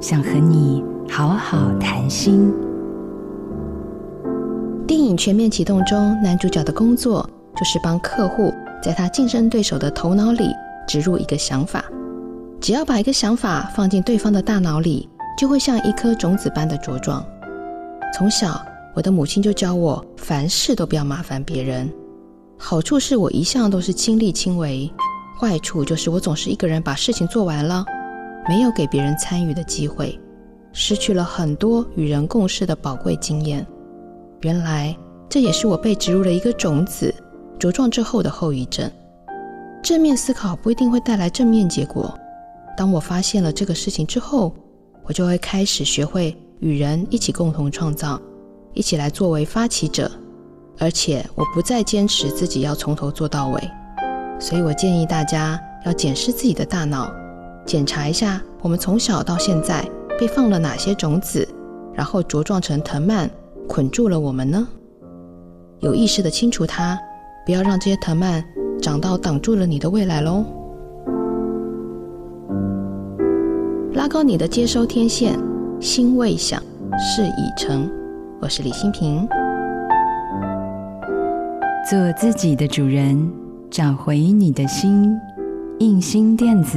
想和你好好谈心。电影全面启动中，男主角的工作就是帮客户在他竞争对手的头脑里植入一个想法。只要把一个想法放进对方的大脑里，就会像一颗种子般的茁壮。从小，我的母亲就教我，凡事都不要麻烦别人。好处是我一向都是亲力亲为，坏处就是我总是一个人把事情做完了。没有给别人参与的机会，失去了很多与人共事的宝贵经验。原来这也是我被植入了一个种子，茁壮之后的后遗症。正面思考不一定会带来正面结果。当我发现了这个事情之后，我就会开始学会与人一起共同创造，一起来作为发起者。而且我不再坚持自己要从头做到尾。所以我建议大家要检视自己的大脑。检查一下，我们从小到现在被放了哪些种子，然后茁壮成藤蔓，捆住了我们呢？有意识的清除它，不要让这些藤蔓长到挡住了你的未来喽。拉高你的接收天线，心未想，事已成。我是李欣平，做自己的主人，找回你的心。印心电子。